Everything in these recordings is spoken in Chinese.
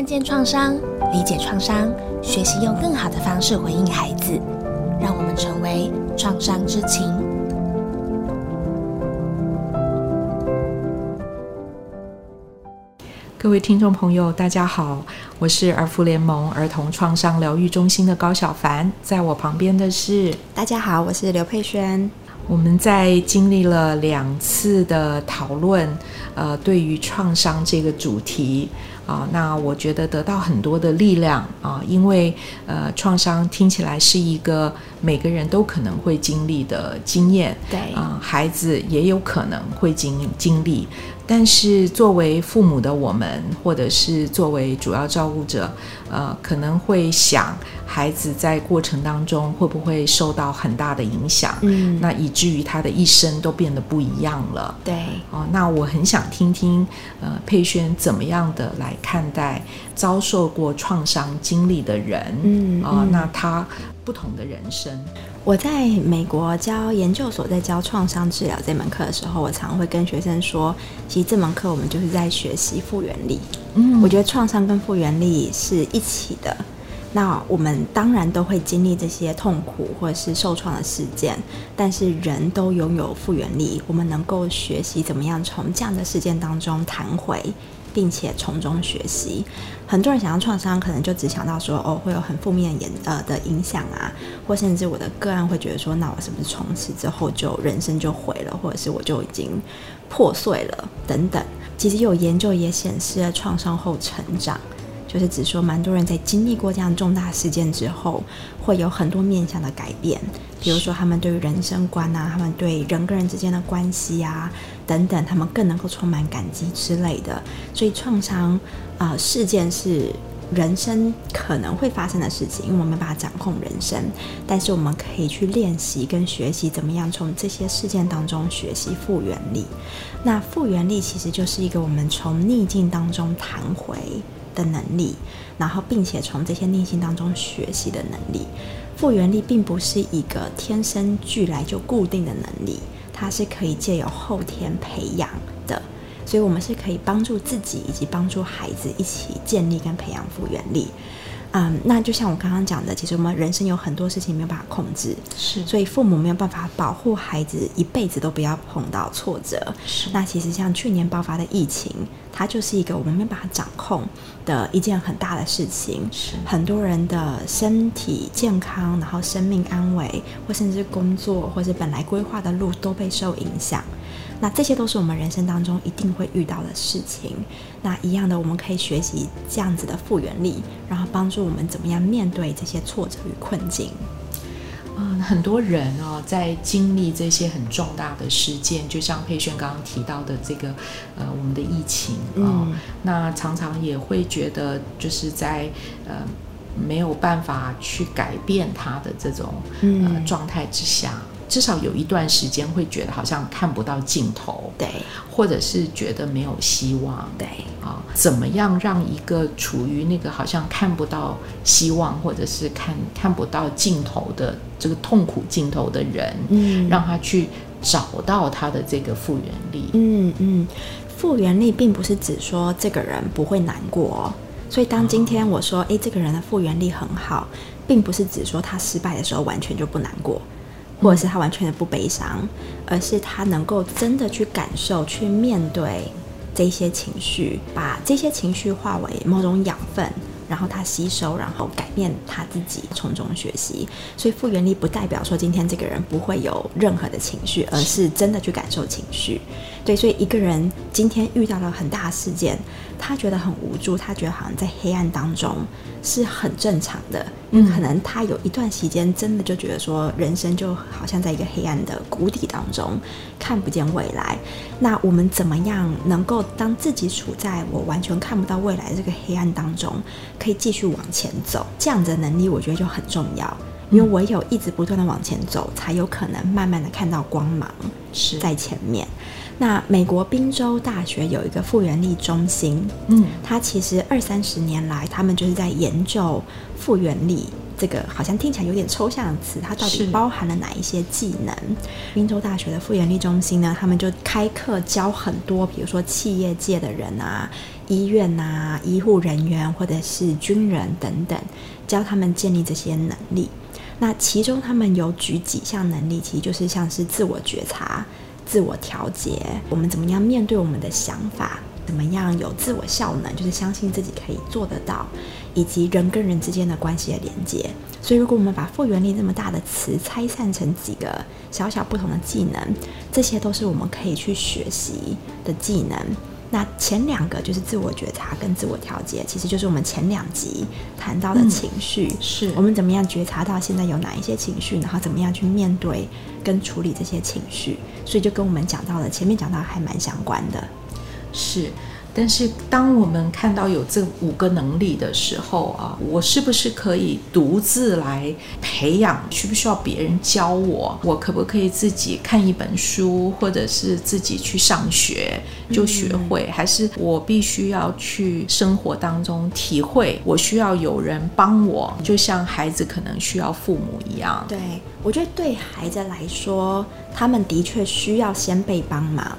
看见创伤，理解创伤，学习用更好的方式回应孩子，让我们成为创伤之情。各位听众朋友，大家好，我是儿福联盟儿童创伤疗愈中心的高小凡，在我旁边的是大家好，我是刘佩轩。我们在经历了两次的讨论，呃，对于创伤这个主题啊，那我觉得得到很多的力量啊，因为呃，创伤听起来是一个每个人都可能会经历的经验，对啊，孩子也有可能会经经历。但是作为父母的我们，或者是作为主要照顾者，呃，可能会想孩子在过程当中会不会受到很大的影响，嗯那以至于他的一生都变得不一样了。对，哦，那我很想听听，呃，佩轩怎么样的来看待遭受过创伤经历的人，啊、嗯啊那他不同的人生，我在美国教研究所，在教创伤治疗这门课的时候，我常会跟学生说，其实这门课我们就是在学习复原力。嗯我觉得创伤跟复原力是一起的。那我们当然都会经历这些痛苦或者是受创的事件，但是人都拥有复原力，我们能够学习怎么样从这样的事件当中弹回，并且从中学习。很多人想要创伤，可能就只想到说，哦，会有很负面的影呃的影响啊，或甚至我的个案会觉得说，那我是不是从此之后就人生就毁了，或者是我就已经破碎了等等。其实有研究也显示了创伤后成长。就是指说，蛮多人在经历过这样重大事件之后，会有很多面向的改变，比如说他们对于人生观啊，他们对人跟人之间的关系啊等等，他们更能够充满感激之类的。所以创伤啊、呃事件是人生可能会发生的事情，因为我们没办法掌控人生，但是我们可以去练习跟学习怎么样从这些事件当中学习复原力。那复原力其实就是一个我们从逆境当中弹回的能力，然后并且从这些逆境当中学习的能力。复原力并不是一个天生俱来就固定的能力，它是可以借由后天培养的。所以，我们是可以帮助自己以及帮助孩子一起建立跟培养复原力。嗯，那就像我刚刚讲的，其实我们人生有很多事情没有办法控制，是所以父母没有办法保护孩子一辈子都不要碰到挫折。是那其实像去年爆发的疫情，它就是一个我们没有办法掌控的一件很大的事情。是很多人的身体健康，然后生命安危，或甚至工作，或是本来规划的路都被受影响。那这些都是我们人生当中一定会遇到的事情。那一样的，我们可以学习这样子的复原力，然后帮助我们怎么样面对这些挫折与困境。嗯，很多人哦，在经历这些很重大的事件，就像佩轩刚刚提到的这个，呃，我们的疫情哦，嗯那常常也会觉得，就是在呃没有办法去改变他的这种呃嗯状态之下，至少有一段时间会觉得好像看不到尽头，对。或者是觉得没有希望，对，啊，怎么样让一个处于那个好像看不到希望，或者是看看不到尽头的这个痛苦尽头的人，嗯。让他去找到他的这个复原力。嗯嗯，复原力并不是指说这个人不会难过、哦，所以当今天我说，诶，这个人的复原力很好，并不是指说他失败的时候完全就不难过，或者是他完全的不悲伤，而是他能够真的去感受、去面对这些情绪，把这些情绪化为某种养分。然后他吸收，然后改变他自己，从中学习。所以复原力不代表说今天这个人不会有任何的情绪，而是真的去感受情绪。对，所以一个人今天遇到了很大的事件，他觉得很无助，他觉得好像在黑暗当中是很正常的，嗯可能他有一段时间真的就觉得说，人生就好像在一个黑暗的谷底当中，看不见未来。那我们怎么样能够当自己处在我完全看不到未来的这个黑暗当中，可以继续往前走？这样子的能力，我觉得就很重要。因为唯有一直不断的往前走，才有可能慢慢的看到光芒是在前面。那美国宾州大学有一个复原力中心，嗯它其实二三十年来，他们就是在研究复原力这个好像听起来有点抽象的词，它到底包含了哪一些技能？宾州大学的复原力中心呢，他们就开课教很多，比如说企业界的人啊。医院啊、医护人员或者是军人等等，教他们建立这些能力。那其中他们有举几项能力，其实就是像是自我觉察、自我调节，我们怎么样面对我们的想法。怎么样有自我效能，就是相信自己可以做得到，以及人跟人之间的关系的连接。所以，如果我们把复原力这么大的词拆散成几个小小不同的技能，这些都是我们可以去学习的技能。那前两个就是自我觉察跟自我调节，其实就是我们前两集谈到的情绪，是我们怎么样觉察到现在有哪一些情绪，然后怎么样去面对跟处理这些情绪。所以就跟我们讲到的前面讲到还蛮相关的。是，但是当我们看到有这五个能力的时候啊，我是不是可以独自来培养？需不需要别人教我？我可不可以自己看一本书，或者是自己去上学就学会？还是我必须要去生活当中体会？我需要有人帮我，就像孩子可能需要父母一样。对我觉得对孩子来说，他们的确需要先被帮忙。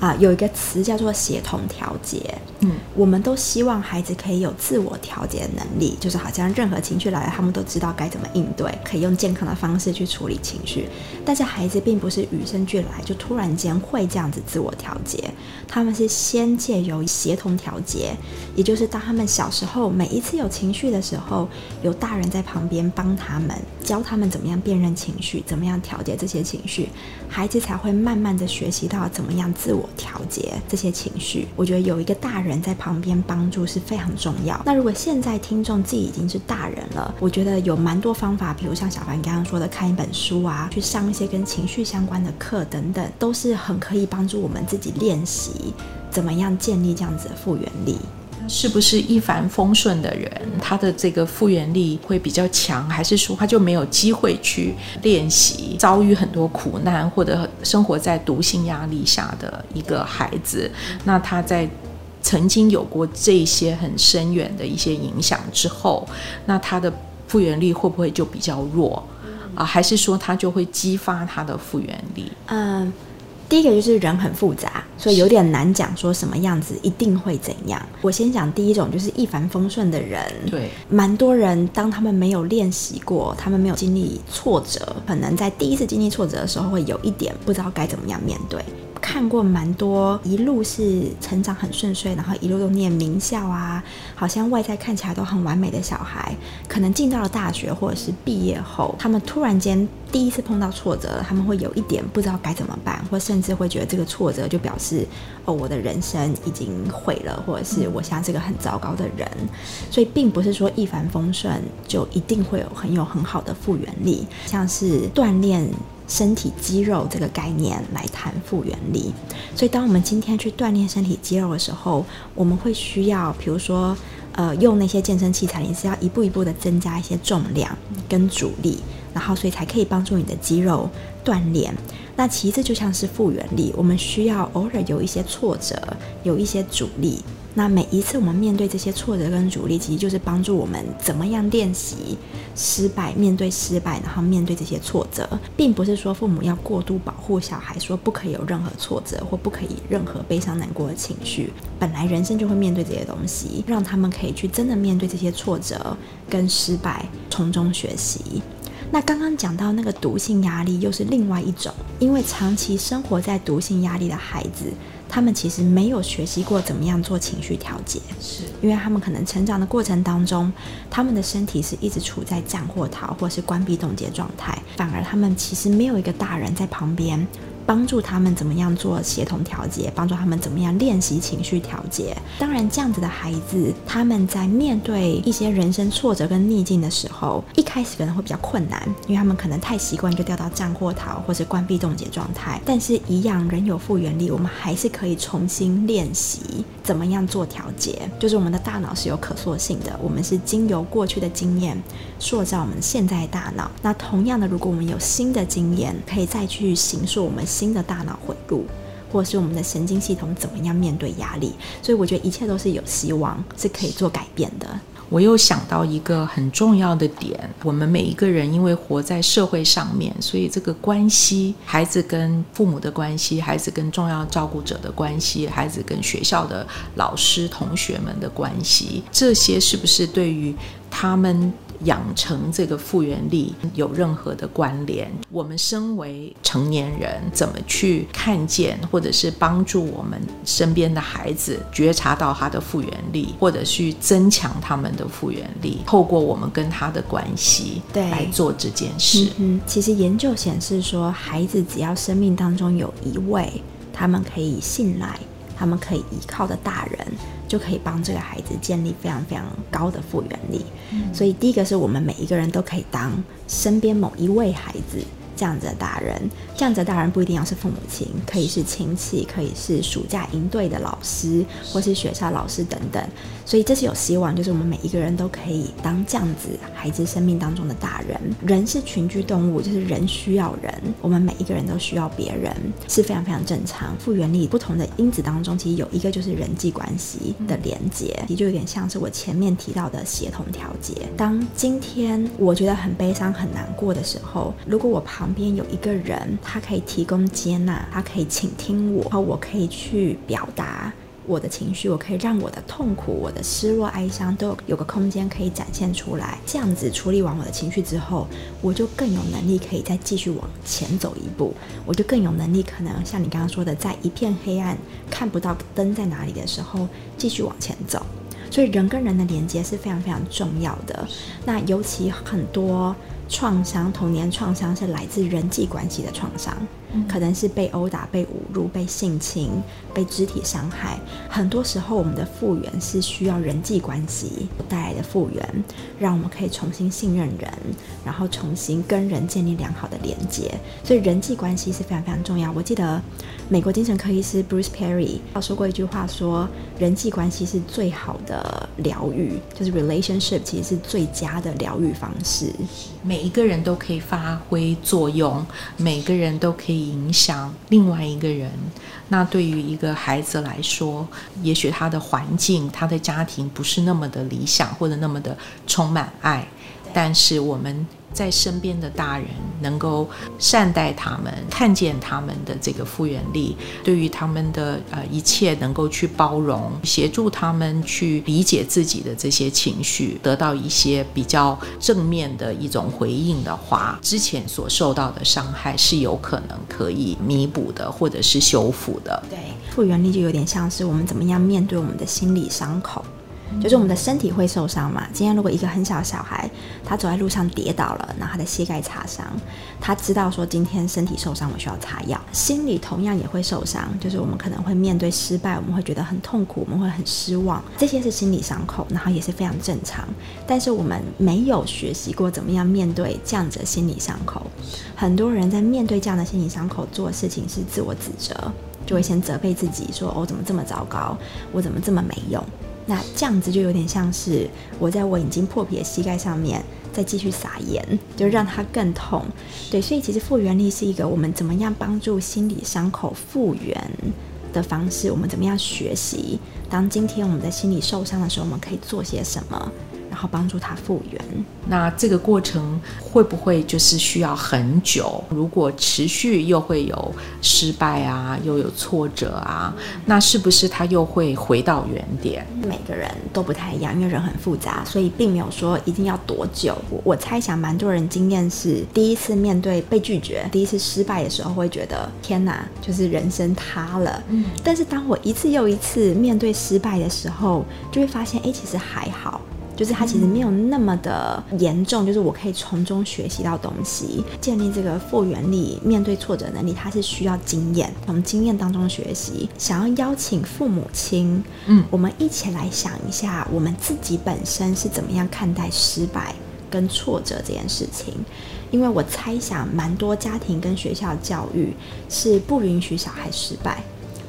啊，有一个词叫做协同调节。嗯，我们都希望孩子可以有自我调节的能力，就是好像任何情绪来了，他们都知道该怎么应对，可以用健康的方式去处理情绪。但是孩子并不是与生俱来就突然间会这样子自我调节，他们是先借由协同调节，也就是当他们小时候每一次有情绪的时候，有大人在旁边帮他们，教他们怎么样辨认情绪，怎么样调节这些情绪，孩子才会慢慢的学习到怎么样自我。调节这些情绪，我觉得有一个大人人在旁边帮助是非常重要。那如果现在听众自己已经是大人了，我觉得有蛮多方法，比如像小凡刚刚说的，看一本书啊，去上一些跟情绪相关的课等等，都是很可以帮助我们自己练习怎么样建立这样子的复原力。是不是一帆风顺的人，他的这个复原力会比较强，还是说他就没有机会去练习？遭遇很多苦难，或者生活在毒性压力下的一个孩子，那他在曾经有过这些很深远的一些影响之后，那他的复原力会不会就比较弱啊？还是说他就会激发他的复原力？嗯。第一个就是人很复杂，所以有点难讲说什么样子一定会怎样。我先讲第一种，就是一帆风顺的人。对，蛮多人当他们没有练习过，他们没有经历挫折，可能在第一次经历挫折的时候，会有一点不知道该怎么样面对。看过蛮多一路是成长很顺遂，然后一路都念名校啊，好像外在看起来都很完美的小孩，可能进到了大学或者是毕业后，他们突然间第一次碰到挫折，他们会有一点不知道该怎么办，或甚至会觉得这个挫折就表示哦，我的人生已经毁了，或者是我现在是个很糟糕的人。所以并不是说一帆风顺就一定会有很有很好的复原力，像是锻炼。身体肌肉这个概念来谈复原力，所以当我们今天去锻炼身体肌肉的时候，我们会需要，比如说，呃，用那些健身器材，你是要一步一步的增加一些重量跟阻力，然后所以才可以帮助你的肌肉锻炼。那其实就像是复原力，我们需要偶尔有一些挫折，有一些阻力。那每一次我们面对这些挫折跟阻力，其实就是帮助我们怎么样练习失败，面对失败，然后面对这些挫折，并不是说父母要过度保护小孩，说不可以有任何挫折或不可以任何悲伤难过的情绪。本来人生就会面对这些东西，让他们可以去真的面对这些挫折跟失败，从中学习。那刚刚讲到那个毒性压力，又是另外一种，因为长期生活在毒性压力的孩子。他们其实没有学习过怎么样做情绪调节，是因为他们可能成长的过程当中，他们的身体是一直处在战或逃或是关闭冻结状态，反而他们其实没有一个大人在旁边。帮助他们怎么样做协同调节，帮助他们怎么样练习情绪调节。当然，这样子的孩子，他们在面对一些人生挫折跟逆境的时候，一开始可能会比较困难，因为他们可能太习惯就掉到战或逃或者关闭冻结状态。但是，一样人有复原力，我们还是可以重新练习怎么样做调节。就是我们的大脑是有可塑性的，我们是经由过去的经验塑造我们现在大脑。那同样的，如果我们有新的经验，可以再去形塑我们。新的大脑回路，或者是我们的神经系统怎么样面对压力？所以我觉得一切都是有希望，是可以做改变的。我又想到一个很重要的点：我们每一个人因为活在社会上面，所以这个关系，孩子跟父母的关系，孩子跟重要照顾者的关系，孩子跟学校的老师、同学们的关系，这些是不是对于他们？养成这个复原力有任何的关联？我们身为成年人，怎么去看见，或者是帮助我们身边的孩子觉察到他的复原力，或者去增强他们的复原力？透过我们跟他的关系，对，来做这件事。嗯，其实研究显示说，孩子只要生命当中有一位他们可以信赖、他们可以依靠的大人。就可以帮这个孩子建立非常非常高的复原力。所以，第一个是我们每一个人都可以当身边某一位孩子。这样子的大人，这样子的大人不一定要是父母亲，可以是亲戚，可以是暑假营队的老师，或是学校老师等等。所以这是有希望，就是我们每一个人都可以当这样子孩子生命当中的大人。人是群居动物，就是人需要人，我们每一个人都需要别人，是非常非常正常。复原力不同的因子当中，其实有一个就是人际关系的连接，也就有点像是我前面提到的协同调节。当今天我觉得很悲伤、很难过的时候，如果我旁旁边有一个人，他可以提供接纳，他可以倾听我，然后我可以去表达我的情绪，我可以让我的痛苦、我的失落、哀伤都有个空间可以展现出来。这样子处理完我的情绪之后，我就更有能力可以再继续往前走一步，我就更有能力可能像你刚刚说的，在一片黑暗看不到灯在哪里的时候，继续往前走。所以人跟人的连接是非常非常重要的。那尤其很多。创伤，童年创伤是来自人际关系的创伤，可能是被殴打、被侮辱、被性侵、被肢体伤害。很多时候，我们的复原是需要人际关系带来的复原，让我们可以重新信任人，然后重新跟人建立良好的连接。所以，人际关系是非常非常重要。我记得美国精神科医师 Bruce Perry 他说过一句话，说人际关系是最好的疗愈，就是 relationship 其实是最佳的疗愈方式。每一个人都可以发挥作用，每个人都可以影响另外一个人。那对于一个孩子来说，也许他的环境、他的家庭不是那么的理想，或者那么的充满爱，但是我们。在身边的大人能够善待他们，看见他们的这个复原力，对于他们的呃一切能够去包容，协助他们去理解自己的这些情绪，得到一些比较正面的一种回应的话，之前所受到的伤害是有可能可以弥补的，或者是修复的。对，复原力就有点像是我们怎么样面对我们的心理伤口。就是我们的身体会受伤嘛？今天如果一个很小的小孩，他走在路上跌倒了，然后他的膝盖擦伤，他知道说今天身体受伤，我需要擦药。心理同样也会受伤，就是我们可能会面对失败，我们会觉得很痛苦，我们会很失望，这些是心理伤口，然后也是非常正常。但是我们没有学习过怎么样面对这样子的心理伤口，很多人在面对这样的心理伤口做的事情是自我指责，就会先责备自己说：“哦，怎么这么糟糕？我怎么这么没用？”那这样子就有点像是我在我已经破皮的膝盖上面再继续撒盐，就让它更痛。对，所以其实复原力是一个我们怎么样帮助心理伤口复原的方式。我们怎么样学习？当今天我们的心理受伤的时候，我们可以做些什么？然后帮助他复原。那这个过程会不会就是需要很久？如果持续又会有失败啊，又有挫折啊，那是不是他又会回到原点？每个人都不太一样，因为人很复杂，所以并没有说一定要多久。我我猜想，蛮多人经验是第一次面对被拒绝，第一次失败的时候，会觉得天哪，就是人生塌了。嗯。但是当我一次又一次面对失败的时候，就会发现，哎，其实还好。就是它其实没有那么的严重，就是我可以从中学习到东西，建立这个复原力、面对挫折能力，它是需要经验，从经验当中学习。想要邀请父母亲，嗯，我们一起来想一下，我们自己本身是怎么样看待失败跟挫折这件事情。因为我猜想，蛮多家庭跟学校教育是不允许小孩失败。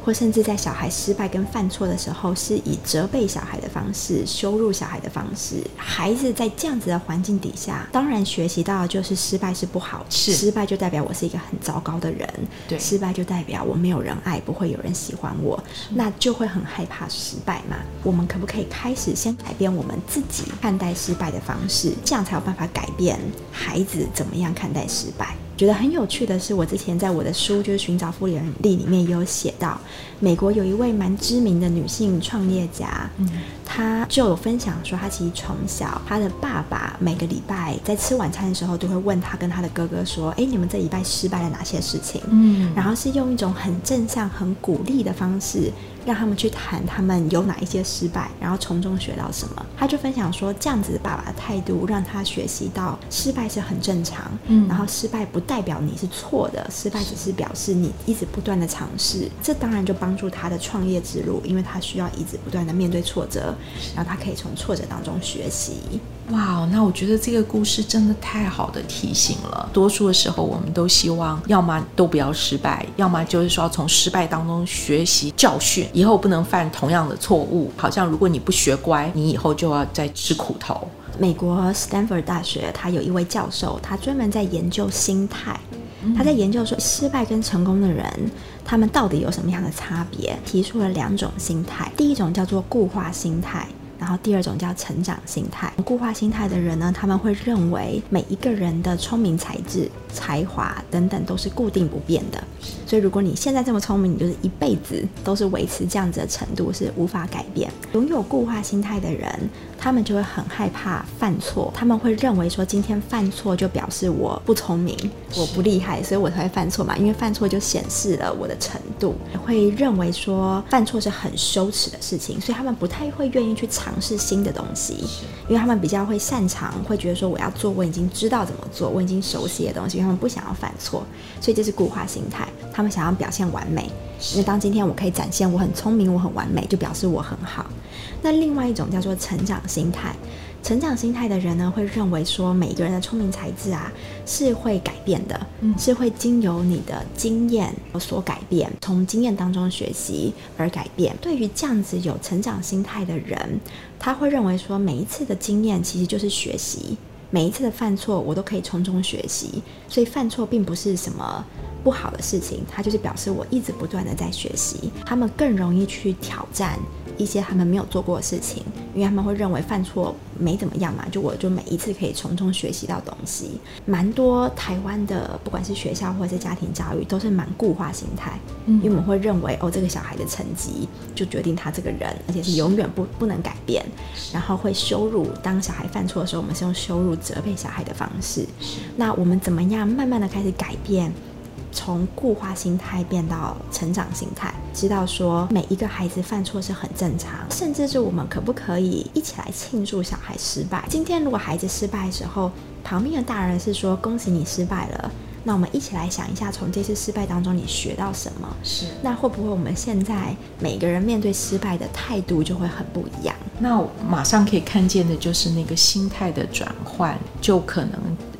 或甚至在小孩失败跟犯错的时候，是以责备小孩的方式、羞辱小孩的方式。孩子在这样子的环境底下，当然学习到的就是失败是不好，是失败就代表我是一个很糟糕的人，对失败就代表我没有人爱，不会有人喜欢我，那就会很害怕失败嘛。我们可不可以开始先改变我们自己看待失败的方式，这样才有办法改变孩子怎么样看待失败？觉得很有趣的是，我之前在我的书就是《寻找复原力》里面也有写到，美国有一位蛮知名的女性创业家，嗯，她就有分享说，他其实从小他的爸爸每个礼拜在吃晚餐的时候，都会问他跟他的哥哥说：“哎，你们这礼拜失败了哪些事情？”嗯然后是用一种很正向、很鼓励的方式，让他们去谈他们有哪一些失败，然后从中学到什么。他就分享说，这样子爸爸的态度让他学习到失败是很正常，嗯然后失败不代表你是错的，失败只是表示你一直不断的尝试。这当然就帮助他的创业之路，因为他需要一直不断的面对挫折，然后他可以从挫折当中学习。哇，那我觉得这个故事真的太好的提醒了。多数的时候，我们都希望要么都不要失败，要么就是说从失败当中学习教训，以后不能犯同样的错误。好像如果你不学乖，你以后就要再吃苦头。美国斯坦福大学，他有一位教授，他专门在研究心态。他在研究说，失败跟成功的人，他们到底有什么样的差别？提出了两种心态，第一种叫做固化心态。然后第二种叫成长心态。固化心态的人呢，他们会认为每一个人的聪明才智、才华等等都是固定不变的。所以如果你现在这么聪明，你就是一辈子都是维持这样子的程度，是无法改变。拥有固化心态的人，他们就会很害怕犯错，他们会认为说今天犯错就表示我不聪明，我不厉害，所以我才会犯错嘛。因为犯错就显示了我的程度，会认为说犯错是很羞耻的事情，所以他们不太会愿意去尝试新的东西，因为他们比较会擅长，会觉得说我要做我已经知道怎么做，我已经熟悉的东西，因为他们不想要犯错，所以这是固化心态，他们想要表现完美。因为当今天我可以展现我很聪明，我很完美，就表示我很好。那另外一种叫做成长心态，成长心态的人呢，会认为说每一个人的聪明才智啊是会改变的，嗯是会经由你的经验有所改变，从经验当中学习而改变。对于这样子有成长心态的人，他会认为说每一次的经验其实就是学习。每一次的犯错，我都可以从中学习，所以犯错并不是什么不好的事情，它就是表示我一直不断的在学习。他们更容易去挑战一些他们没有做过的事情，因为他们会认为犯错没怎么样嘛，就我就每一次可以从中学习到东西。蛮多台湾的不管是学校或者是家庭教育，都是蛮固化心态，因为我们会认为哦，这个小孩的成绩就决定他这个人，而且是永远不不能改变，然后会羞辱。当小孩犯错的时候，我们是用羞辱、责备小孩的方式。那我们怎么样慢慢的开始改变？从固化心态变到成长心态，知道说每一个孩子犯错是很正常，甚至是我们可不可以一起来庆祝小孩失败？今天如果孩子失败的时候，旁边的大人是说恭喜你失败了，那我们一起来想一下，从这次失败当中你学到什么？是那会不会我们现在每个人面对失败的态度就会很不一样？那马上可以看见的就是那个心态的转换，就可能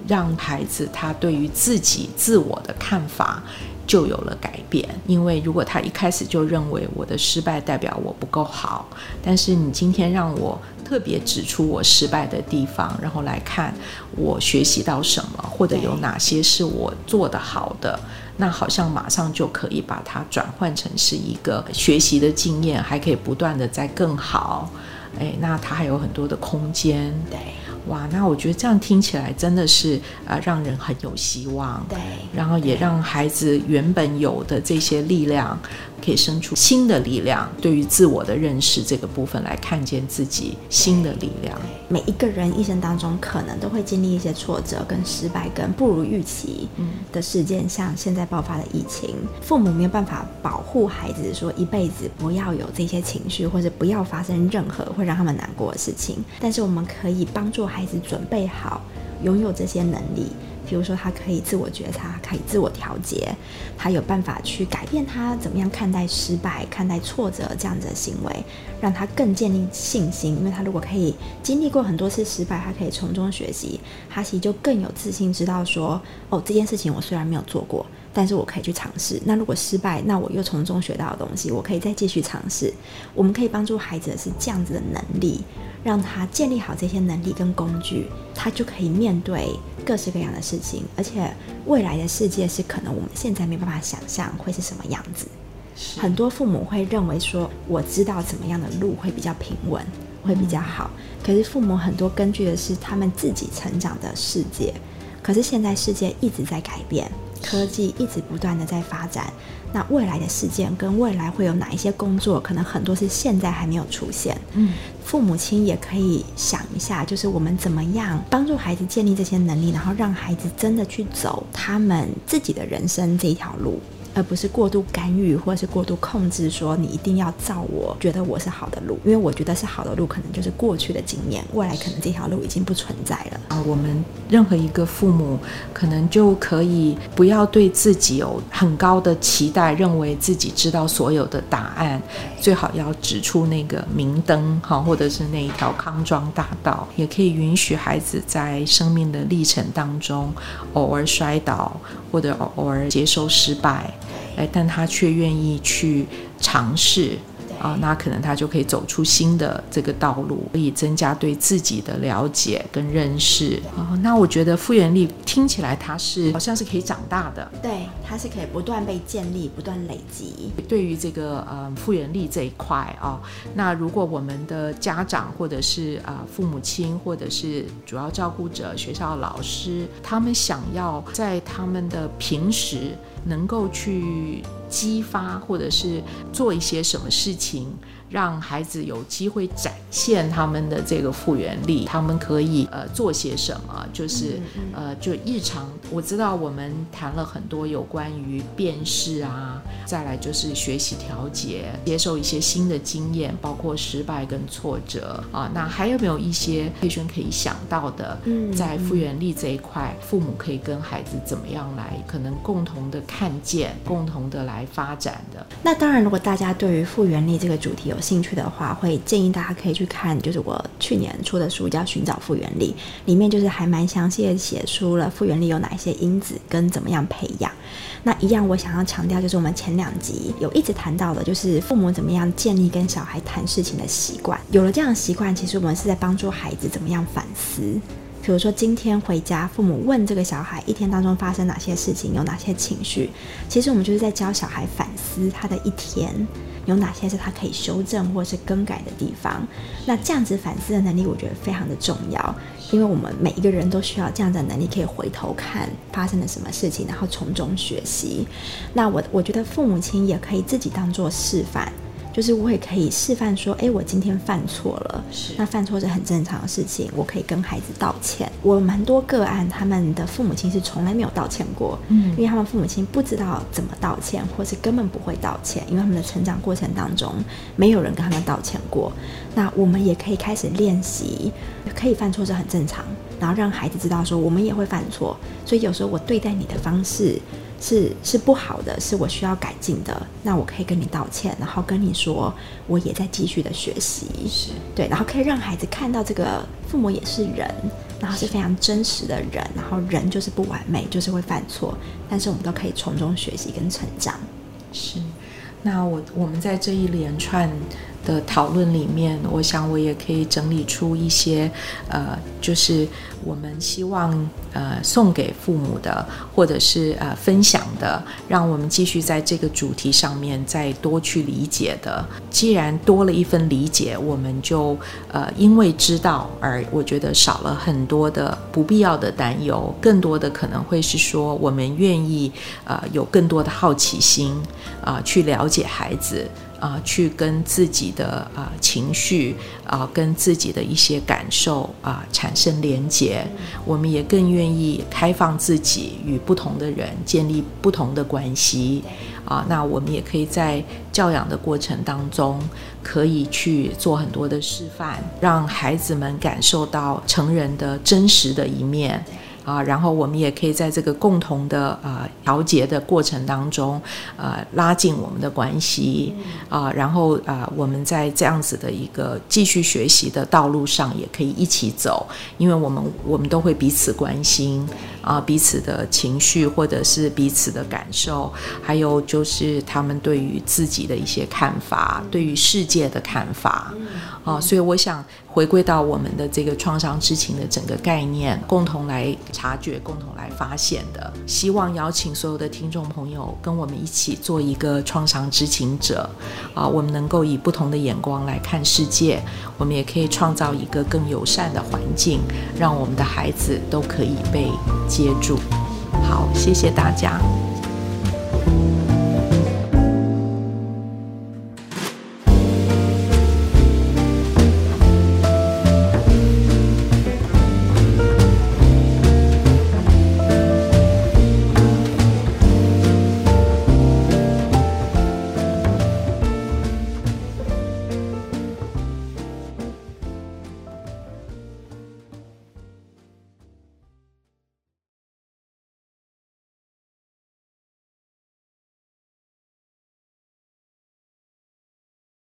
让孩子他对于自己自我的看法就有了改变。因为如果他一开始就认为我的失败代表我不够好，但是你今天让我特别指出我失败的地方，然后来看我学习到什么，或者有哪些是我做得好的。那好像马上就可以把它转换成是一个学习的经验，还可以不断的在更好。哎，那它还有很多的空间。对哇，那我觉得这样听起来真的是呃，让人很有希望。对，然后也让孩子原本有的这些力量，可以生出新的力量，对于自我的认识这个部分来看见自己新的力量。每一个人一生当中可能都会经历一些挫折、跟失败、跟不如预期的事件，像现在爆发的疫情，父母没有办法保护孩子，说一辈子不要有这些情绪，或者不要发生任何会让他们难过的事情。但是我们可以帮助孩子准备好，拥有这些能力。比如说，他可以自我觉察，可以自我调节，他有办法去改变他怎么样看待失败、看待挫折这样子的行为，让他更建立信心。因为他如果可以经历过很多次失败，他可以从中学习，他其实就更有自信，知道说，哦，这件事情我虽然没有做过，但但是我可以去尝试。那如果失败，那我又从中学到的东西，我可以再继续尝试。我们可以帮助孩子的是这样子的能力，让他建立好这些能力跟工具，他就可以面对各式各样的事情。而且未来的世界是可能我们现在没办法想象会是什么样子。很多父母会认为说，我知道怎么样的路会比较平稳，会比较好。可是父母很多根据的是他们自己成长的世界。可是现在世界一直在改变，科技一直不断的在发展。那未来的事件跟未来会有哪一些工作，可能很多是现在还没有出现。嗯，父母亲也可以想一下，就是我们怎么样帮助孩子建立这些能力，然后让孩子真的去走他们自己的人生这一条路。而不是过度干预或者是过度控制，说你一定要照我觉得我是好的路，因为我觉得是好的路，可能就是过去的经验，未来可能这条路已经不存在了啊。我们任何一个父母，可能就可以不要对自己有很高的期待，认为自己知道所有的答案，最好要指出那个明灯哈，或者是那一条康庄大道，也可以允许孩子在生命的历程当中偶尔摔倒，或者偶尔接受失败。哎，但他却愿意去尝试。啊，那可能他就可以走出新的这个道路，可以增加对自己的了解跟认识。哦，那我觉得复原力听起来它是好像是可以长大的，对，它是可以不断被建立、不断累积。对于这个呃复原力这一块啊，那如果我们的家长或者是啊父母亲或者是主要照顾者、学校老师，他们想要在他们的平时能够去。激发或者是做一些什么事情。让孩子有机会展现他们的这个复原力，他们可以呃做些什么？就是呃就日常，我知道我们谈了很多有关于辨识啊，再来就是学习调节，接受一些新的经验，包括失败跟挫折啊。那还有没有一些佩轩可以想到的？在复原力这一块，父母可以跟孩子怎么样来可能共同的看见，共同的来发展的？那当然，如果大家对于复原力这个主题有兴趣的话，会建议大家可以去看，就是我去年出的书叫《寻找复原力》，里面就是还蛮详细的写出了复原力有哪些因子跟怎么样培养。那一样，我想要强调就是我们前两集有一直谈到的，就是父母怎么样建立跟小孩谈事情的习惯。有了这样的习惯，其实我们是在帮助孩子怎么样反思。比如说今天回家，父母问这个小孩一天当中发生哪些事情，有哪些情绪，其实我们就是在教小孩反思他的一天。有哪些是他可以修正或是更改的地方？那这样子反思的能力，我觉得非常的重要，因为我们每一个人都需要这样的能力，可以回头看发生了什么事情，然后从中学习。那我我觉得父母亲也可以自己当做示范。就是我也可以示范说，哎，我今天犯错了，是那犯错是很正常的事情，我可以跟孩子道歉。我蛮多个案，他们的父母亲是从来没有道歉过，嗯，因为他们父母亲不知道怎么道歉，或是根本不会道歉，因为他们的成长过程当中没有人跟他们道歉过。那我们也可以开始练习，可以犯错是很正常，然后让孩子知道说，我们也会犯错，所以有时候我对待你的方式。是是不好的，是我需要改进的。那我可以跟你道歉，然后跟你说，我也在继续的学习。是对，然后可以让孩子看到这个父母也是人，然后是非常真实的人，然后人就是不完美，就是会犯错，但是我们都可以从中学习跟成长。是，那我我们在这一连串。的讨论里面，我想我也可以整理出一些，呃，就是我们希望呃送给父母的，或者是呃分享的，让我们继续在这个主题上面再多去理解的。既然多了一份理解，我们就呃因为知道而我觉得少了很多的不必要的担忧，更多的可能会是说我们愿意呃有更多的好奇心啊去了解孩子。啊，去跟自己的啊情绪啊，跟自己的一些感受啊产生连结，我们也更愿意开放自己，与不同的人建立不同的关系啊。那我们也可以在教养的过程当中，可以去做很多的示范，让孩子们感受到成人的真实的一面。啊，然后我们也可以在这个共同的呃调节的过程当中，呃，拉近我们的关系啊，然后啊，我们在这样子的一个继续学习的道路上，也可以一起走，因为我们我们都会彼此关心啊，彼此的情绪或者是彼此的感受，还有就是他们对于自己的一些看法，对于世界的看法啊，所以我想回归到我们的这个创伤知情的整个概念，共同来察觉，共同来发现的。希望邀请所有的听众朋友跟我们一起做一个创伤知情者啊，我们能够以不同的眼光来看世界，我们也可以创造一个更友善的环境，让我们的孩子都可以被接住。好，谢谢大家。